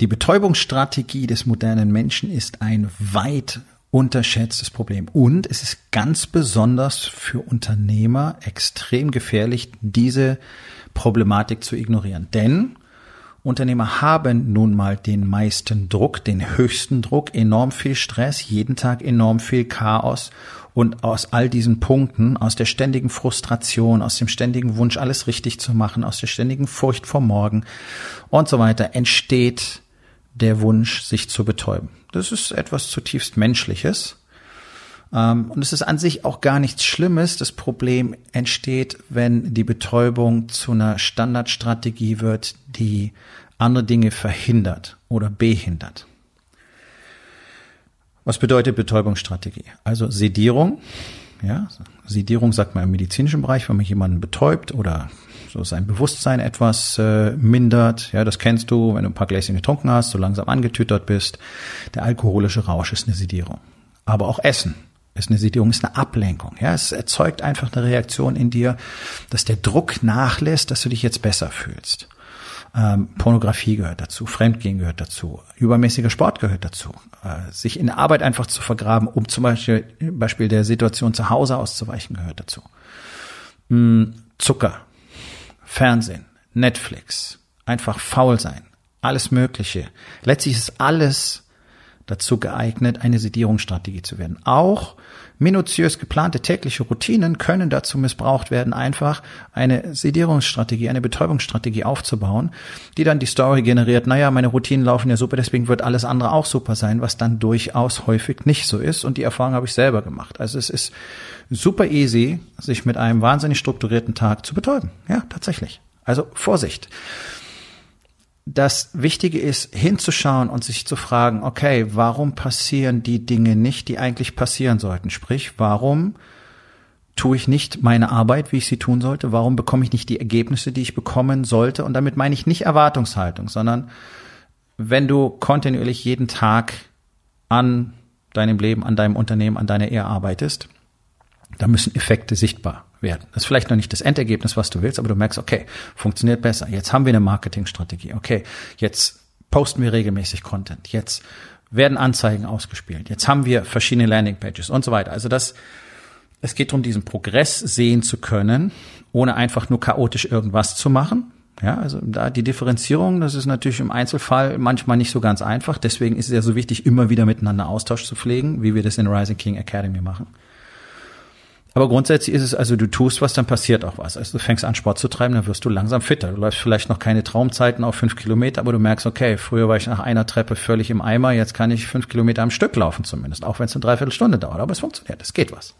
Die Betäubungsstrategie des modernen Menschen ist ein weit unterschätztes Problem. Und es ist ganz besonders für Unternehmer extrem gefährlich, diese Problematik zu ignorieren. Denn Unternehmer haben nun mal den meisten Druck, den höchsten Druck, enorm viel Stress, jeden Tag enorm viel Chaos. Und aus all diesen Punkten, aus der ständigen Frustration, aus dem ständigen Wunsch, alles richtig zu machen, aus der ständigen Furcht vor morgen und so weiter, entsteht der Wunsch, sich zu betäuben. Das ist etwas zutiefst Menschliches. Ähm, und es ist an sich auch gar nichts Schlimmes. Das Problem entsteht, wenn die Betäubung zu einer Standardstrategie wird, die andere Dinge verhindert oder behindert. Was bedeutet Betäubungsstrategie? Also Sedierung. Ja, Sedierung sagt man im medizinischen Bereich, wenn man jemanden betäubt oder so sein Bewusstsein etwas äh, mindert. Ja, das kennst du, wenn du ein paar Gläschen getrunken hast, so langsam angetütert bist. Der alkoholische Rausch ist eine Sedierung. Aber auch Essen ist eine Sedierung, ist eine Ablenkung. Ja, es erzeugt einfach eine Reaktion in dir, dass der Druck nachlässt, dass du dich jetzt besser fühlst. Ähm, Pornografie gehört dazu, Fremdgehen gehört dazu, übermäßiger Sport gehört dazu, äh, sich in Arbeit einfach zu vergraben, um zum Beispiel, Beispiel der Situation zu Hause auszuweichen, gehört dazu. Mm, Zucker, Fernsehen, Netflix, einfach faul sein, alles Mögliche. Letztlich ist alles dazu geeignet, eine Sedierungsstrategie zu werden. Auch minutiös geplante tägliche Routinen können dazu missbraucht werden, einfach eine Sedierungsstrategie, eine Betäubungsstrategie aufzubauen, die dann die Story generiert, naja, meine Routinen laufen ja super, deswegen wird alles andere auch super sein, was dann durchaus häufig nicht so ist. Und die Erfahrung habe ich selber gemacht. Also es ist super easy, sich mit einem wahnsinnig strukturierten Tag zu betäuben. Ja, tatsächlich. Also Vorsicht. Das Wichtige ist, hinzuschauen und sich zu fragen, okay, warum passieren die Dinge nicht, die eigentlich passieren sollten? Sprich, warum tue ich nicht meine Arbeit, wie ich sie tun sollte? Warum bekomme ich nicht die Ergebnisse, die ich bekommen sollte? Und damit meine ich nicht Erwartungshaltung, sondern wenn du kontinuierlich jeden Tag an deinem Leben, an deinem Unternehmen, an deiner Ehe arbeitest, da müssen Effekte sichtbar werden. Das ist vielleicht noch nicht das Endergebnis, was du willst, aber du merkst, okay, funktioniert besser. Jetzt haben wir eine Marketingstrategie. Okay, jetzt posten wir regelmäßig Content. Jetzt werden Anzeigen ausgespielt. Jetzt haben wir verschiedene Landingpages und so weiter. Also das, es geht darum, diesen Progress sehen zu können, ohne einfach nur chaotisch irgendwas zu machen. Ja, also da die Differenzierung, das ist natürlich im Einzelfall manchmal nicht so ganz einfach. Deswegen ist es ja so wichtig, immer wieder miteinander Austausch zu pflegen, wie wir das in Rising King Academy machen. Aber grundsätzlich ist es also, du tust was, dann passiert auch was. Also du fängst an, Sport zu treiben, dann wirst du langsam fitter. Du läufst vielleicht noch keine Traumzeiten auf fünf Kilometer, aber du merkst, okay, früher war ich nach einer Treppe völlig im Eimer, jetzt kann ich fünf Kilometer am Stück laufen zumindest, auch wenn es eine Dreiviertelstunde dauert. Aber es funktioniert, es geht was.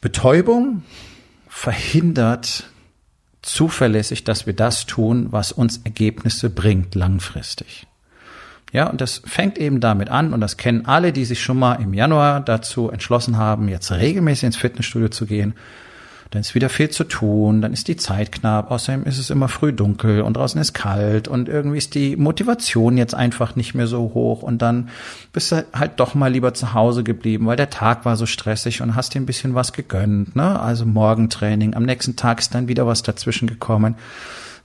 Betäubung verhindert zuverlässig, dass wir das tun, was uns Ergebnisse bringt langfristig. Ja, und das fängt eben damit an, und das kennen alle, die sich schon mal im Januar dazu entschlossen haben, jetzt regelmäßig ins Fitnessstudio zu gehen. Dann ist wieder viel zu tun, dann ist die Zeit knapp, außerdem ist es immer früh dunkel und draußen ist kalt und irgendwie ist die Motivation jetzt einfach nicht mehr so hoch und dann bist du halt doch mal lieber zu Hause geblieben, weil der Tag war so stressig und hast dir ein bisschen was gegönnt, ne? Also Morgentraining, am nächsten Tag ist dann wieder was dazwischen gekommen.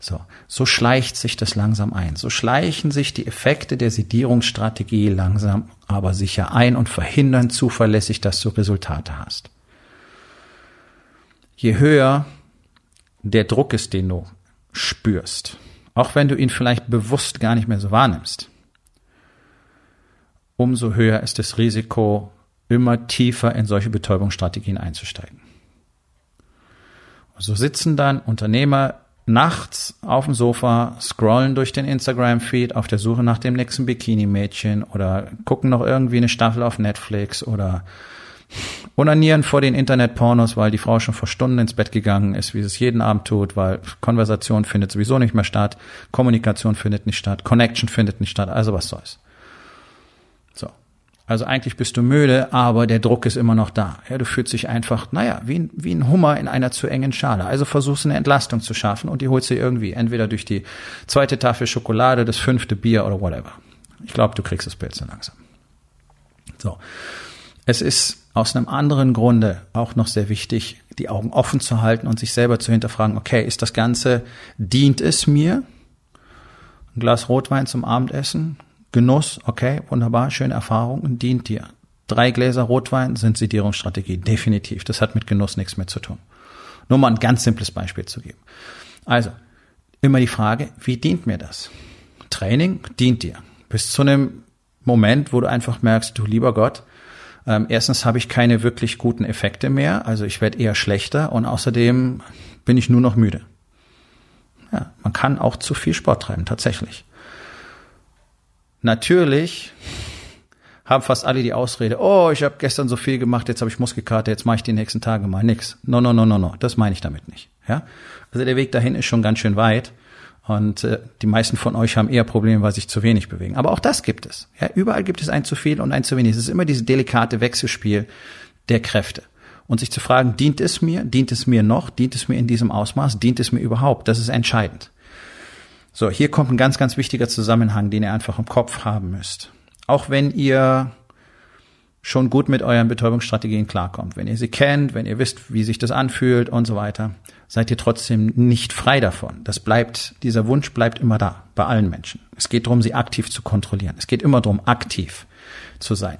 So, so schleicht sich das langsam ein. So schleichen sich die Effekte der Sedierungsstrategie langsam aber sicher ein und verhindern zuverlässig, dass du Resultate hast. Je höher der Druck ist, den du spürst, auch wenn du ihn vielleicht bewusst gar nicht mehr so wahrnimmst, umso höher ist das Risiko, immer tiefer in solche Betäubungsstrategien einzusteigen. So sitzen dann Unternehmer nachts auf dem Sofa, scrollen durch den Instagram-Feed auf der Suche nach dem nächsten Bikini-Mädchen oder gucken noch irgendwie eine Staffel auf Netflix oder Unanieren vor den Internetpornos, weil die Frau schon vor Stunden ins Bett gegangen ist, wie sie es jeden Abend tut, weil Konversation findet sowieso nicht mehr statt, Kommunikation findet nicht statt, Connection findet nicht statt, also was soll's. So. Also eigentlich bist du müde, aber der Druck ist immer noch da. Ja, du fühlst dich einfach, naja, wie ein, wie ein Hummer in einer zu engen Schale. Also versuchst eine Entlastung zu schaffen und die holst du irgendwie entweder durch die zweite Tafel Schokolade, das fünfte Bier oder whatever. Ich glaube, du kriegst das Bild so langsam. So. Es ist aus einem anderen Grunde auch noch sehr wichtig, die Augen offen zu halten und sich selber zu hinterfragen, okay, ist das Ganze, dient es mir? Ein Glas Rotwein zum Abendessen, Genuss, okay, wunderbar, schöne Erfahrung, dient dir. Drei Gläser Rotwein sind Sedierungsstrategie, definitiv. Das hat mit Genuss nichts mehr zu tun. Nur mal ein ganz simples Beispiel zu geben. Also, immer die Frage, wie dient mir das? Training dient dir. Bis zu einem Moment, wo du einfach merkst, du lieber Gott, ähm, erstens habe ich keine wirklich guten Effekte mehr, also ich werde eher schlechter und außerdem bin ich nur noch müde. Ja, man kann auch zu viel Sport treiben, tatsächlich. Natürlich haben fast alle die Ausrede, oh, ich habe gestern so viel gemacht, jetzt habe ich Muskelkater, jetzt mache ich die nächsten Tage mal nix. No, no, no, no, no, das meine ich damit nicht. Ja? Also der Weg dahin ist schon ganz schön weit. Und äh, die meisten von euch haben eher Probleme, weil sich zu wenig bewegen. Aber auch das gibt es. Ja, überall gibt es ein zu viel und ein zu wenig. Es ist immer dieses delikate Wechselspiel der Kräfte. Und sich zu fragen, dient es mir? Dient es mir noch? Dient es mir in diesem Ausmaß? Dient es mir überhaupt? Das ist entscheidend. So, hier kommt ein ganz, ganz wichtiger Zusammenhang, den ihr einfach im Kopf haben müsst. Auch wenn ihr schon gut mit euren Betäubungsstrategien klarkommt, wenn ihr sie kennt, wenn ihr wisst, wie sich das anfühlt und so weiter, seid ihr trotzdem nicht frei davon. Das bleibt, dieser Wunsch bleibt immer da, bei allen Menschen. Es geht darum, sie aktiv zu kontrollieren. Es geht immer darum, aktiv zu sein.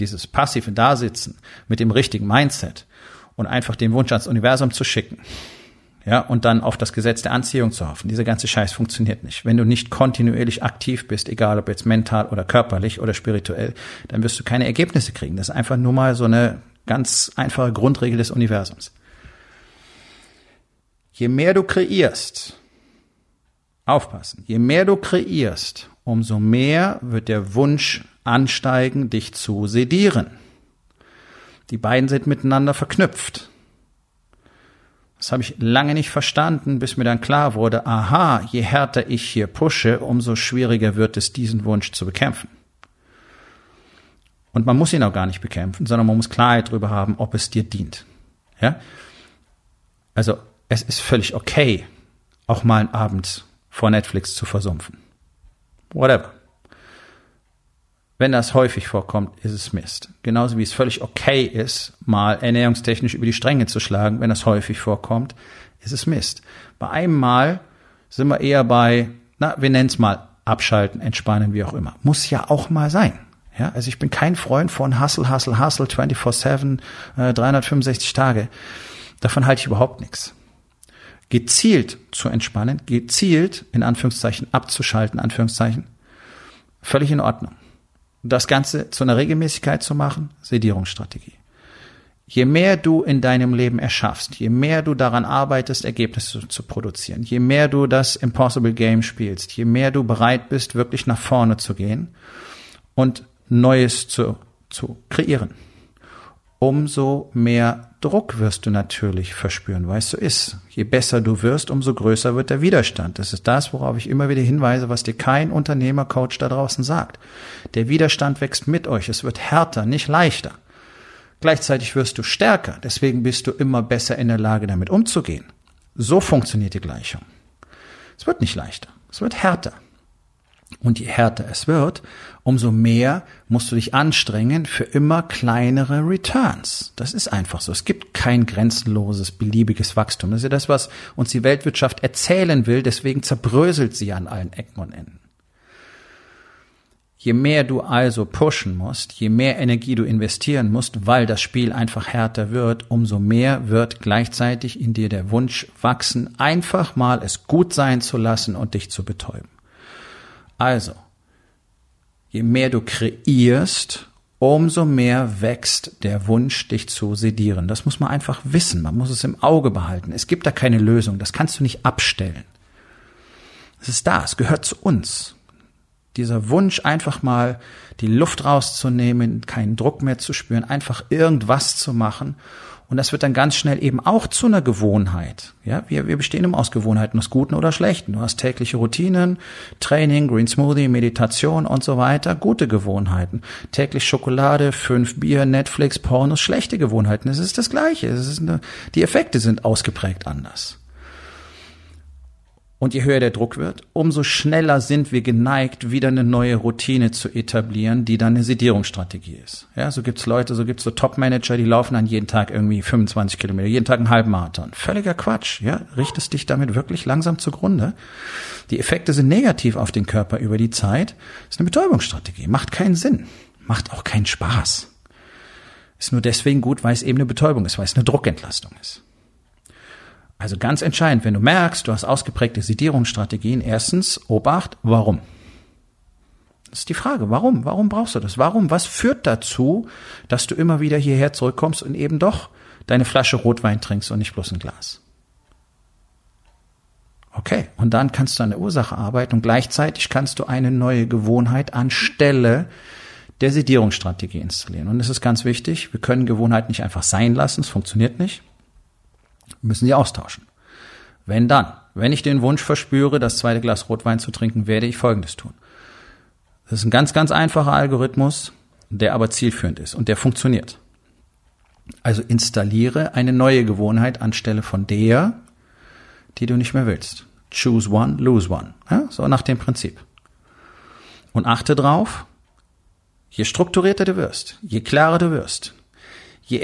Dieses passive Dasitzen mit dem richtigen Mindset und einfach den Wunsch ans Universum zu schicken. Ja, und dann auf das Gesetz der Anziehung zu hoffen. Dieser ganze Scheiß funktioniert nicht. Wenn du nicht kontinuierlich aktiv bist, egal ob jetzt mental oder körperlich oder spirituell, dann wirst du keine Ergebnisse kriegen. Das ist einfach nur mal so eine ganz einfache Grundregel des Universums. Je mehr du kreierst, aufpassen, je mehr du kreierst, umso mehr wird der Wunsch ansteigen, dich zu sedieren. Die beiden sind miteinander verknüpft. Das habe ich lange nicht verstanden, bis mir dann klar wurde, aha, je härter ich hier pushe, umso schwieriger wird es, diesen Wunsch zu bekämpfen. Und man muss ihn auch gar nicht bekämpfen, sondern man muss Klarheit darüber haben, ob es dir dient. Ja? Also es ist völlig okay, auch mal einen Abend vor Netflix zu versumpfen. Whatever. Wenn das häufig vorkommt, ist es Mist. Genauso wie es völlig okay ist, mal ernährungstechnisch über die Stränge zu schlagen, wenn das häufig vorkommt, ist es Mist. Bei einem Mal sind wir eher bei, na, wir nennen es mal abschalten, entspannen, wie auch immer. Muss ja auch mal sein. Ja, also ich bin kein Freund von Hustle, Hustle, Hustle 24-7, äh, 365 Tage. Davon halte ich überhaupt nichts gezielt zu entspannen, gezielt in Anführungszeichen abzuschalten, Anführungszeichen, völlig in Ordnung. Das Ganze zu einer Regelmäßigkeit zu machen, Sedierungsstrategie. Je mehr du in deinem Leben erschaffst, je mehr du daran arbeitest, Ergebnisse zu, produzieren, je mehr du das Impossible Game spielst, je mehr du bereit bist, wirklich nach vorne zu gehen und Neues zu, zu kreieren, umso mehr Druck wirst du natürlich verspüren, weil es so ist. Je besser du wirst, umso größer wird der Widerstand. Das ist das, worauf ich immer wieder hinweise, was dir kein Unternehmercoach da draußen sagt. Der Widerstand wächst mit euch. Es wird härter, nicht leichter. Gleichzeitig wirst du stärker. Deswegen bist du immer besser in der Lage, damit umzugehen. So funktioniert die Gleichung. Es wird nicht leichter. Es wird härter. Und je härter es wird, umso mehr musst du dich anstrengen für immer kleinere Returns. Das ist einfach so. Es gibt kein grenzenloses, beliebiges Wachstum. Das ist ja das, was uns die Weltwirtschaft erzählen will. Deswegen zerbröselt sie an allen Ecken und Enden. Je mehr du also pushen musst, je mehr Energie du investieren musst, weil das Spiel einfach härter wird, umso mehr wird gleichzeitig in dir der Wunsch wachsen, einfach mal es gut sein zu lassen und dich zu betäuben. Also, je mehr du kreierst, umso mehr wächst der Wunsch, dich zu sedieren. Das muss man einfach wissen. Man muss es im Auge behalten. Es gibt da keine Lösung. Das kannst du nicht abstellen. Es ist da. Es gehört zu uns. Dieser Wunsch, einfach mal die Luft rauszunehmen, keinen Druck mehr zu spüren, einfach irgendwas zu machen. Und das wird dann ganz schnell eben auch zu einer Gewohnheit. Ja, wir, wir bestehen immer aus Gewohnheiten, aus guten oder schlechten. Du hast tägliche Routinen, Training, Green Smoothie, Meditation und so weiter. Gute Gewohnheiten. Täglich Schokolade, fünf Bier, Netflix, Pornos, schlechte Gewohnheiten. Es ist das Gleiche. Es ist eine, die Effekte sind ausgeprägt anders. Und je höher der Druck wird, umso schneller sind wir geneigt, wieder eine neue Routine zu etablieren, die dann eine Sedierungsstrategie ist. Ja, so gibt's Leute, so gibt's so Top-Manager, die laufen dann jeden Tag irgendwie 25 Kilometer, jeden Tag einen Halbmarathon. Völliger Quatsch. Ja, richtest dich damit wirklich langsam zugrunde. Die Effekte sind negativ auf den Körper über die Zeit. Ist eine Betäubungsstrategie. Macht keinen Sinn. Macht auch keinen Spaß. Ist nur deswegen gut, weil es eben eine Betäubung ist, weil es eine Druckentlastung ist. Also ganz entscheidend, wenn du merkst, du hast ausgeprägte Sedierungsstrategien, erstens, Obacht, warum? Das ist die Frage, warum? Warum brauchst du das? Warum? Was führt dazu, dass du immer wieder hierher zurückkommst und eben doch deine Flasche Rotwein trinkst und nicht bloß ein Glas? Okay, und dann kannst du an der Ursache arbeiten und gleichzeitig kannst du eine neue Gewohnheit anstelle der Sedierungsstrategie installieren. Und es ist ganz wichtig, wir können Gewohnheit nicht einfach sein lassen, es funktioniert nicht müssen sie austauschen. Wenn dann, wenn ich den Wunsch verspüre, das zweite Glas Rotwein zu trinken, werde ich Folgendes tun. Das ist ein ganz, ganz einfacher Algorithmus, der aber zielführend ist und der funktioniert. Also installiere eine neue Gewohnheit anstelle von der, die du nicht mehr willst. Choose one, lose one. Ja, so nach dem Prinzip. Und achte drauf, je strukturierter du wirst, je klarer du wirst, je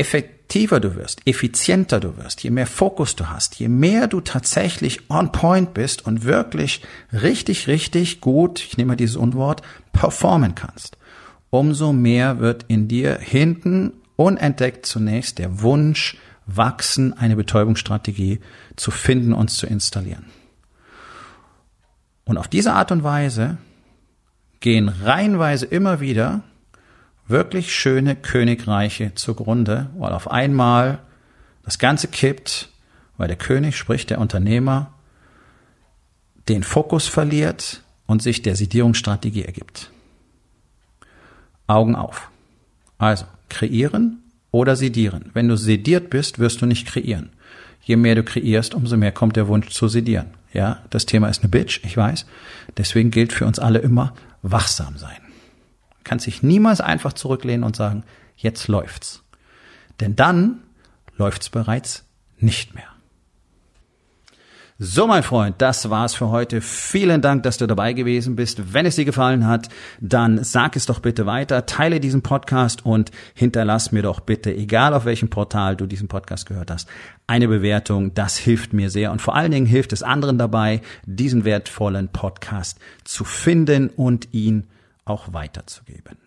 effektiver du wirst, effizienter du wirst, je mehr Fokus du hast, je mehr du tatsächlich on point bist und wirklich richtig, richtig gut, ich nehme mal dieses Unwort, performen kannst, umso mehr wird in dir hinten unentdeckt zunächst der Wunsch wachsen, eine Betäubungsstrategie zu finden und zu installieren. Und auf diese Art und Weise gehen reihenweise immer wieder wirklich schöne Königreiche zugrunde, weil auf einmal das Ganze kippt, weil der König, sprich der Unternehmer, den Fokus verliert und sich der Sedierungsstrategie ergibt. Augen auf. Also, kreieren oder sedieren. Wenn du sediert bist, wirst du nicht kreieren. Je mehr du kreierst, umso mehr kommt der Wunsch zu sedieren. Ja, das Thema ist eine Bitch, ich weiß. Deswegen gilt für uns alle immer wachsam sein kannst dich niemals einfach zurücklehnen und sagen, jetzt läuft's. Denn dann läuft's bereits nicht mehr. So, mein Freund, das war's für heute. Vielen Dank, dass du dabei gewesen bist. Wenn es dir gefallen hat, dann sag es doch bitte weiter, teile diesen Podcast und hinterlass mir doch bitte, egal auf welchem Portal du diesen Podcast gehört hast, eine Bewertung. Das hilft mir sehr und vor allen Dingen hilft es anderen dabei, diesen wertvollen Podcast zu finden und ihn auch weiterzugeben.